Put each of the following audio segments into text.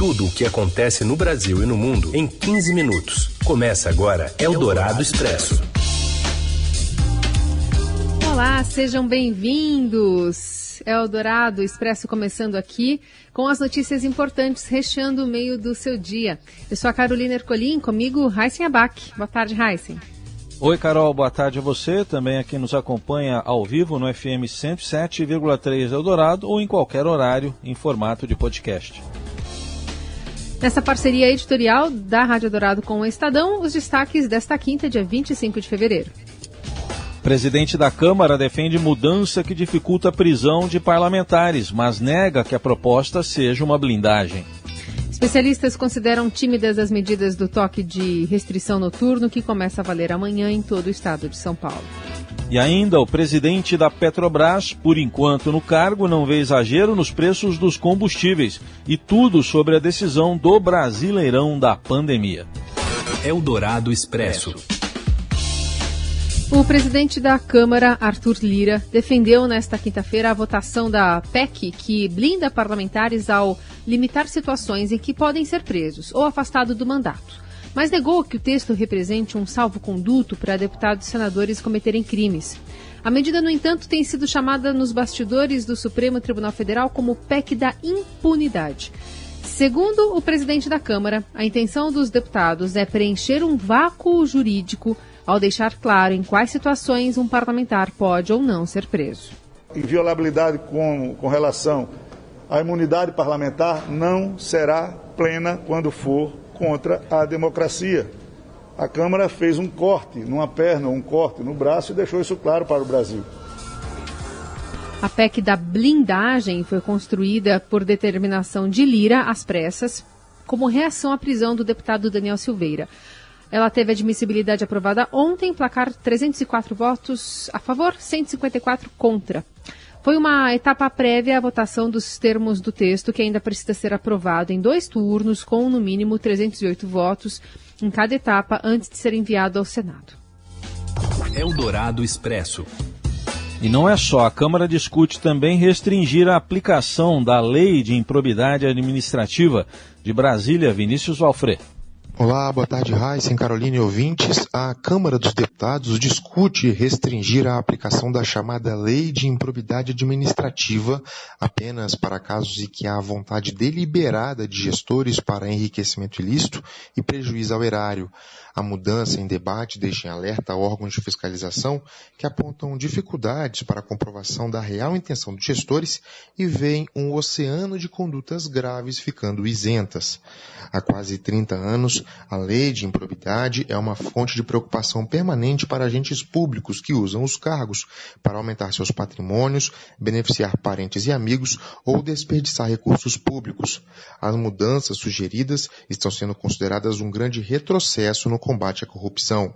tudo o que acontece no Brasil e no mundo em 15 minutos. Começa agora Eldorado Expresso. Olá, sejam bem-vindos. Eldorado Expresso começando aqui com as notícias importantes recheando o meio do seu dia. Eu sou a Carolina Ercolim, comigo Raíssen Abac. Boa tarde, Raíssen. Oi, Carol, boa tarde a você, também aqui nos acompanha ao vivo no FM 107,3 Eldorado ou em qualquer horário em formato de podcast. Nessa parceria editorial da Rádio Dourado com o Estadão, os destaques desta quinta, dia 25 de fevereiro. Presidente da Câmara defende mudança que dificulta a prisão de parlamentares, mas nega que a proposta seja uma blindagem. Especialistas consideram tímidas as medidas do toque de restrição noturno que começa a valer amanhã em todo o estado de São Paulo. E ainda, o presidente da Petrobras, por enquanto no cargo, não vê exagero nos preços dos combustíveis e tudo sobre a decisão do Brasileirão da pandemia. Eldorado Expresso. O presidente da Câmara, Arthur Lira, defendeu nesta quinta-feira a votação da PEC que blinda parlamentares ao limitar situações em que podem ser presos ou afastados do mandato. Mas negou que o texto represente um salvo-conduto para deputados e senadores cometerem crimes. A medida, no entanto, tem sido chamada nos bastidores do Supremo Tribunal Federal como PEC da impunidade. Segundo o presidente da Câmara, a intenção dos deputados é preencher um vácuo jurídico ao deixar claro em quais situações um parlamentar pode ou não ser preso. Inviolabilidade com, com relação à imunidade parlamentar não será plena quando for contra a democracia. A Câmara fez um corte numa perna, um corte no braço e deixou isso claro para o Brasil. A PEC da blindagem foi construída por determinação de Lira às pressas, como reação à prisão do deputado Daniel Silveira. Ela teve admissibilidade aprovada ontem, placar 304 votos a favor, 154 contra. Foi uma etapa prévia à votação dos termos do texto, que ainda precisa ser aprovado em dois turnos, com no mínimo 308 votos em cada etapa, antes de ser enviado ao Senado. Eldorado Expresso. E não é só, a Câmara discute também restringir a aplicação da Lei de Improbidade Administrativa de Brasília, Vinícius Valfré. Olá, boa tarde, Raíssen, Carolina e ouvintes. A Câmara dos Deputados discute restringir a aplicação da chamada Lei de Improbidade Administrativa apenas para casos em que há vontade deliberada de gestores para enriquecimento ilícito e prejuízo ao erário. A mudança em debate deixa em alerta órgãos de fiscalização que apontam dificuldades para a comprovação da real intenção dos gestores e veem um oceano de condutas graves ficando isentas. Há quase 30 anos, a lei de improbidade é uma fonte de preocupação permanente para agentes públicos que usam os cargos para aumentar seus patrimônios, beneficiar parentes e amigos ou desperdiçar recursos públicos. As mudanças sugeridas estão sendo consideradas um grande retrocesso no combate à corrupção.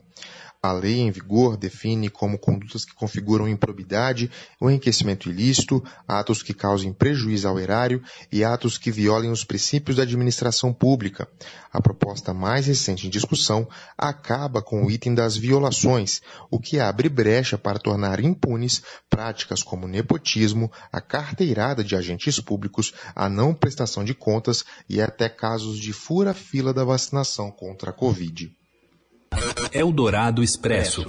A lei em vigor define como condutas que configuram improbidade, o enriquecimento ilícito, atos que causem prejuízo ao erário e atos que violem os princípios da administração pública. A proposta mais recente em discussão acaba com o item das violações, o que abre brecha para tornar impunes práticas como nepotismo, a carteirada de agentes públicos, a não prestação de contas e até casos de fura-fila da vacinação contra a Covid. Eldorado Expresso.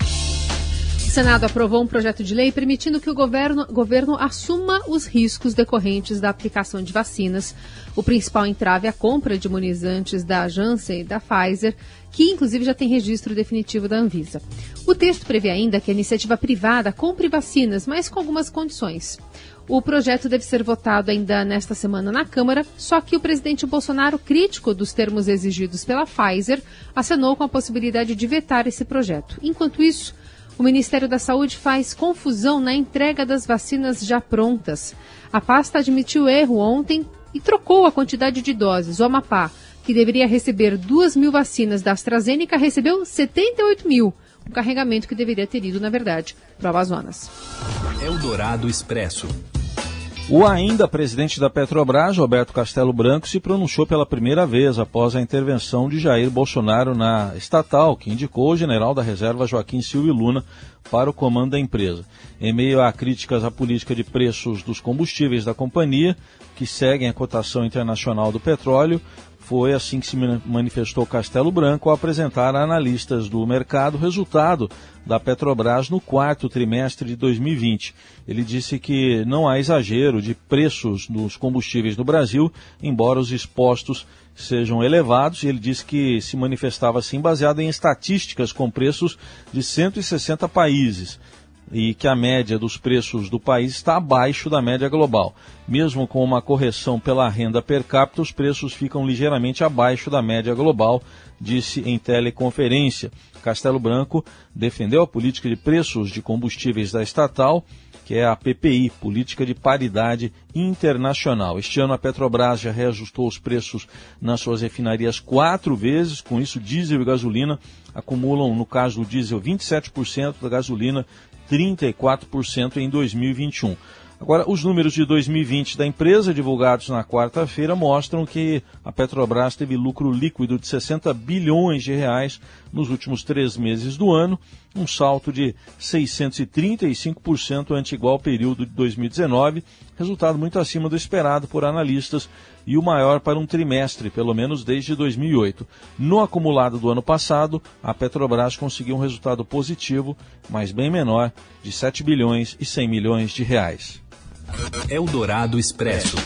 O Senado aprovou um projeto de lei permitindo que o governo, governo assuma os riscos decorrentes da aplicação de vacinas. O principal entrave é a compra de imunizantes da Janssen e da Pfizer, que inclusive já tem registro definitivo da Anvisa. O texto prevê ainda que a iniciativa privada compre vacinas, mas com algumas condições. O projeto deve ser votado ainda nesta semana na Câmara, só que o presidente Bolsonaro, crítico dos termos exigidos pela Pfizer, acenou com a possibilidade de vetar esse projeto. Enquanto isso, o Ministério da Saúde faz confusão na entrega das vacinas já prontas. A pasta admitiu erro ontem e trocou a quantidade de doses. O Amapá, que deveria receber 2 mil vacinas da AstraZeneca, recebeu 78 mil. Um carregamento que deveria ter ido, na verdade, para o Amazonas. Eldorado Expresso. O ainda presidente da Petrobras, Roberto Castelo Branco, se pronunciou pela primeira vez após a intervenção de Jair Bolsonaro na estatal, que indicou o general da reserva Joaquim Silvio Luna para o comando da empresa. Em meio a críticas à política de preços dos combustíveis da companhia, que seguem a cotação internacional do petróleo, foi assim que se manifestou Castelo Branco ao apresentar a analistas do mercado o resultado da Petrobras no quarto trimestre de 2020. Ele disse que não há exagero de preços dos combustíveis no Brasil, embora os expostos sejam elevados, ele disse que se manifestava assim baseado em estatísticas com preços de 160 países e que a média dos preços do país está abaixo da média global. Mesmo com uma correção pela renda per capita, os preços ficam ligeiramente abaixo da média global, disse em teleconferência. Castelo Branco defendeu a política de preços de combustíveis da estatal, que é a PPI, Política de Paridade Internacional. Este ano a Petrobras já reajustou os preços nas suas refinarias quatro vezes, com isso diesel e gasolina acumulam, no caso do diesel, 27%, da gasolina 34% em 2021. Agora, os números de 2020 da empresa, divulgados na quarta-feira, mostram que a Petrobras teve lucro líquido de 60 bilhões de reais nos últimos três meses do ano, um salto de 635% ante igual período de 2019, resultado muito acima do esperado por analistas e o maior para um trimestre, pelo menos desde 2008. No acumulado do ano passado, a Petrobras conseguiu um resultado positivo, mas bem menor, de 7 bilhões e 100 milhões de reais. Eldorado Expresso.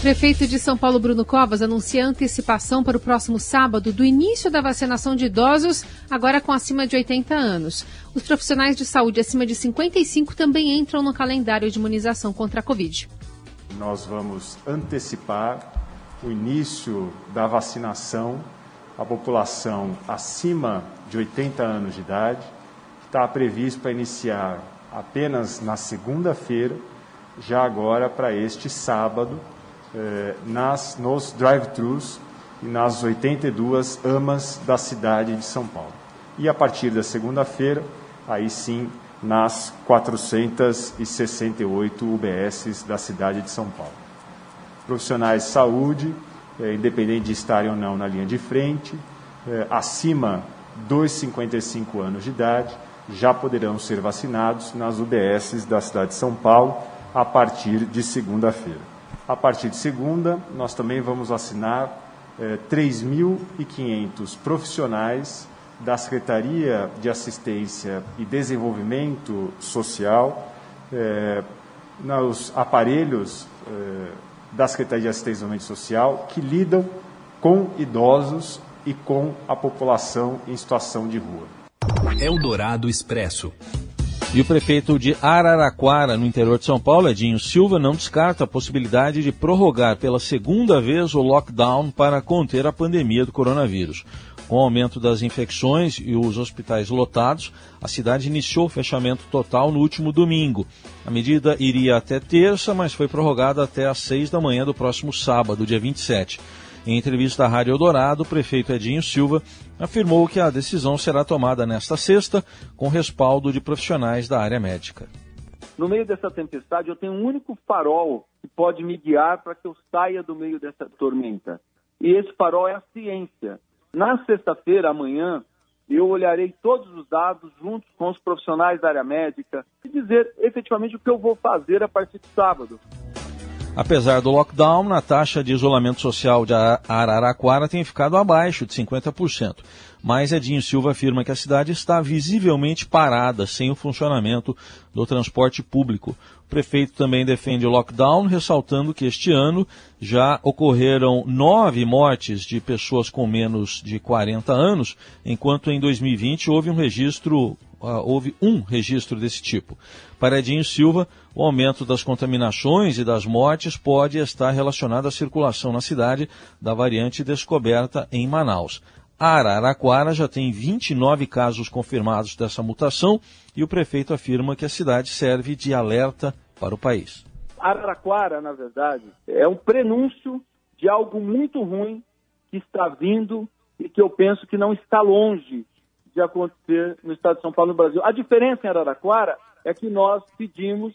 Prefeito de São Paulo, Bruno Covas, anuncia antecipação para o próximo sábado do início da vacinação de idosos, agora com acima de 80 anos. Os profissionais de saúde acima de 55 também entram no calendário de imunização contra a Covid. Nós vamos antecipar o início da vacinação à população acima de 80 anos de idade, que está previsto para iniciar apenas na segunda-feira já agora para este sábado, eh, nas, nos drive-thrus e nas 82 AMAs da cidade de São Paulo. E a partir da segunda-feira, aí sim, nas 468 UBSs da cidade de São Paulo. Profissionais de saúde, eh, independente de estarem ou não na linha de frente, eh, acima dos 55 anos de idade, já poderão ser vacinados nas UBSs da cidade de São Paulo a partir de segunda-feira. A partir de segunda, nós também vamos assinar eh, 3.500 profissionais da Secretaria de Assistência e Desenvolvimento Social, eh, nos aparelhos eh, da Secretaria de Assistência e Desenvolvimento Social que lidam com idosos e com a população em situação de rua. Eldorado Expresso. E o prefeito de Araraquara, no interior de São Paulo, Edinho Silva, não descarta a possibilidade de prorrogar pela segunda vez o lockdown para conter a pandemia do coronavírus. Com o aumento das infecções e os hospitais lotados, a cidade iniciou o fechamento total no último domingo. A medida iria até terça, mas foi prorrogada até às seis da manhã do próximo sábado, dia 27. Em entrevista à Rádio Eldorado, o prefeito Edinho Silva afirmou que a decisão será tomada nesta sexta, com respaldo de profissionais da área médica. No meio dessa tempestade, eu tenho um único farol que pode me guiar para que eu saia do meio dessa tormenta. E esse farol é a ciência. Na sexta-feira, amanhã, eu olharei todos os dados junto com os profissionais da área médica e dizer efetivamente o que eu vou fazer a partir de sábado. Apesar do lockdown, a taxa de isolamento social de Araraquara tem ficado abaixo de 50%. Mas Edinho Silva afirma que a cidade está visivelmente parada, sem o funcionamento do transporte público. O prefeito também defende o lockdown, ressaltando que este ano já ocorreram nove mortes de pessoas com menos de 40 anos, enquanto em 2020 houve um registro houve um registro desse tipo. Para Edinho Silva, o aumento das contaminações e das mortes pode estar relacionado à circulação na cidade da variante descoberta em Manaus. Araraquara já tem 29 casos confirmados dessa mutação e o prefeito afirma que a cidade serve de alerta para o país. Araraquara, na verdade, é um prenúncio de algo muito ruim que está vindo e que eu penso que não está longe de acontecer no estado de São Paulo, no Brasil. A diferença em Araraquara é que nós pedimos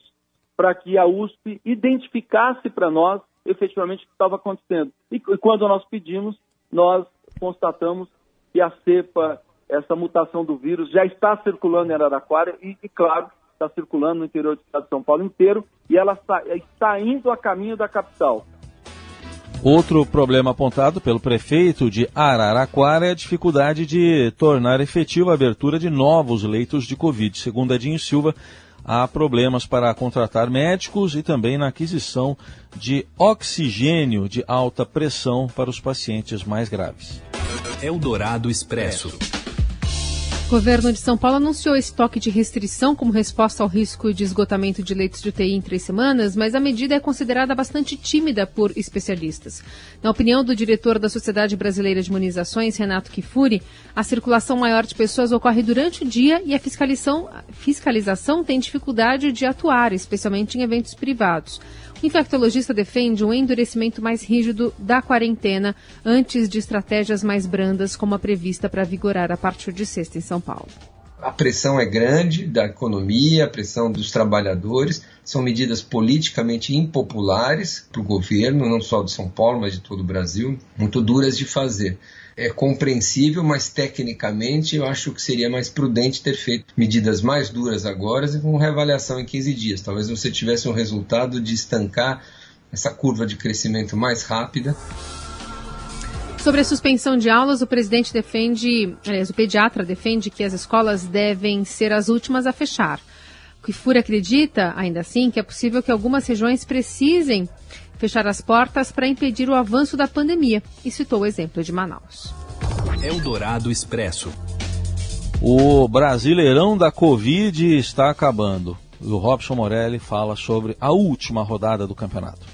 para que a USP identificasse para nós efetivamente o que estava acontecendo. E, e quando nós pedimos, nós constatamos que a cepa, essa mutação do vírus, já está circulando em Araraquara e, e claro, está circulando no interior do estado de São Paulo inteiro e ela está, está indo a caminho da capital. Outro problema apontado pelo prefeito de Araraquara é a dificuldade de tornar efetiva a abertura de novos leitos de Covid. Segundo Adinho Silva, há problemas para contratar médicos e também na aquisição de oxigênio de alta pressão para os pacientes mais graves. Eldorado Expresso. O governo de São Paulo anunciou estoque de restrição como resposta ao risco de esgotamento de leitos de UTI em três semanas, mas a medida é considerada bastante tímida por especialistas. Na opinião do diretor da Sociedade Brasileira de Imunizações, Renato Kifuri, a circulação maior de pessoas ocorre durante o dia e a fiscalização, fiscalização tem dificuldade de atuar, especialmente em eventos privados. Infectologista defende um endurecimento mais rígido da quarentena antes de estratégias mais brandas, como a prevista para vigorar a partir de sexta em São Paulo. A pressão é grande da economia, a pressão dos trabalhadores. São medidas politicamente impopulares para o governo, não só de São Paulo, mas de todo o Brasil, muito duras de fazer é compreensível, mas tecnicamente eu acho que seria mais prudente ter feito medidas mais duras agora e com reavaliação em 15 dias. Talvez você tivesse um resultado de estancar essa curva de crescimento mais rápida. Sobre a suspensão de aulas, o presidente defende, aliás, o pediatra defende que as escolas devem ser as últimas a fechar. O Kifuri acredita, ainda assim, que é possível que algumas regiões precisem fechar as portas para impedir o avanço da pandemia e citou o exemplo de Manaus. Eldorado Expresso. O Brasileirão da Covid está acabando. E o Robson Morelli fala sobre a última rodada do campeonato.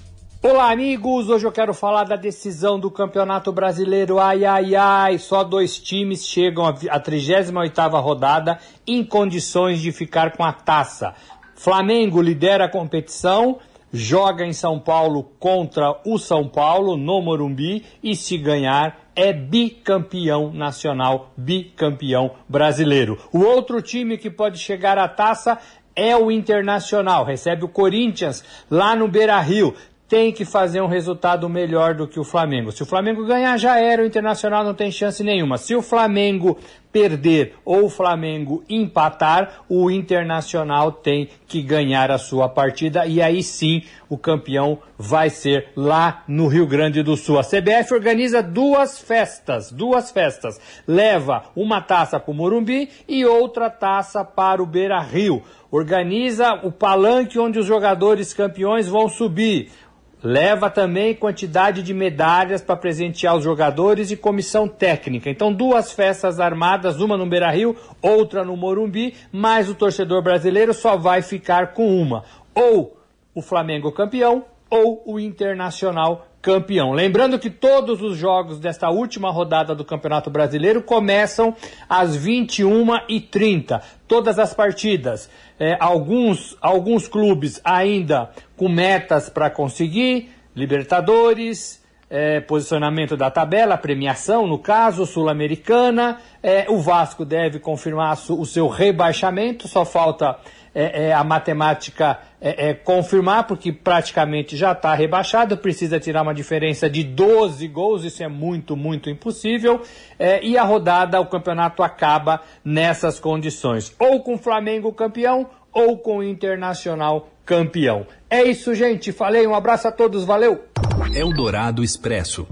Olá, amigos! Hoje eu quero falar da decisão do Campeonato Brasileiro. Ai, ai, ai! Só dois times chegam à 38 rodada em condições de ficar com a taça. Flamengo lidera a competição joga em São Paulo contra o São Paulo no Morumbi e se ganhar é bicampeão nacional, bicampeão brasileiro. O outro time que pode chegar à taça é o Internacional, recebe o Corinthians lá no Beira-Rio tem que fazer um resultado melhor do que o Flamengo. Se o Flamengo ganhar, já era, o Internacional não tem chance nenhuma. Se o Flamengo perder ou o Flamengo empatar, o Internacional tem que ganhar a sua partida e aí sim o campeão vai ser lá no Rio Grande do Sul. A CBF organiza duas festas, duas festas. Leva uma taça para o Morumbi e outra taça para o Beira Rio. Organiza o palanque onde os jogadores campeões vão subir leva também quantidade de medalhas para presentear os jogadores e comissão técnica. Então, duas festas armadas, uma no Beira-Rio, outra no Morumbi, mas o torcedor brasileiro só vai ficar com uma. Ou o Flamengo campeão, ou o Internacional campeão. Lembrando que todos os jogos desta última rodada do Campeonato Brasileiro começam às 21h30. Todas as partidas. É, alguns, alguns clubes ainda com metas para conseguir, Libertadores, é, posicionamento da tabela, premiação, no caso, Sul-Americana. É, o Vasco deve confirmar o seu rebaixamento, só falta é, é, a matemática é, é, confirmar, porque praticamente já está rebaixado, precisa tirar uma diferença de 12 gols, isso é muito, muito impossível. É, e a rodada, o campeonato acaba nessas condições, ou com o Flamengo campeão, ou com o Internacional campeão. É isso, gente. Falei, um abraço a todos, valeu! Eldorado Expresso.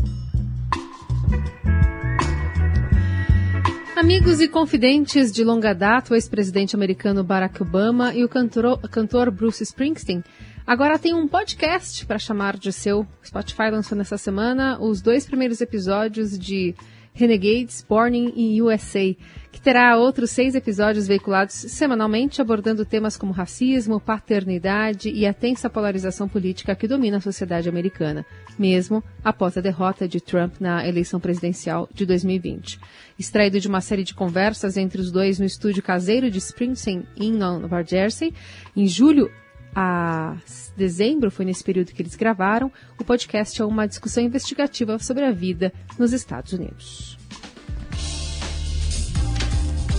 Amigos e confidentes de longa data, o ex-presidente americano Barack Obama e o cantor, cantor Bruce Springsteen agora têm um podcast para chamar de seu. Spotify lançou nessa semana os dois primeiros episódios de Renegades, Born in USA, que terá outros seis episódios veiculados semanalmente abordando temas como racismo, paternidade e a tensa polarização política que domina a sociedade americana, mesmo após a derrota de Trump na eleição presidencial de 2020. Extraído de uma série de conversas entre os dois no estúdio caseiro de Springsteen, em Nova Jersey, em julho a dezembro, foi nesse período que eles gravaram, o podcast é uma discussão investigativa sobre a vida nos Estados Unidos.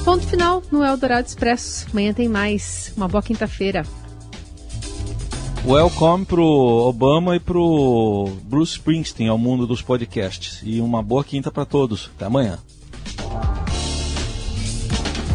Ponto final no Eldorado Expresso. Amanhã tem mais. Uma boa quinta-feira. Welcome pro Obama e pro Bruce Springsteen ao mundo dos podcasts. E uma boa quinta para todos. Até amanhã.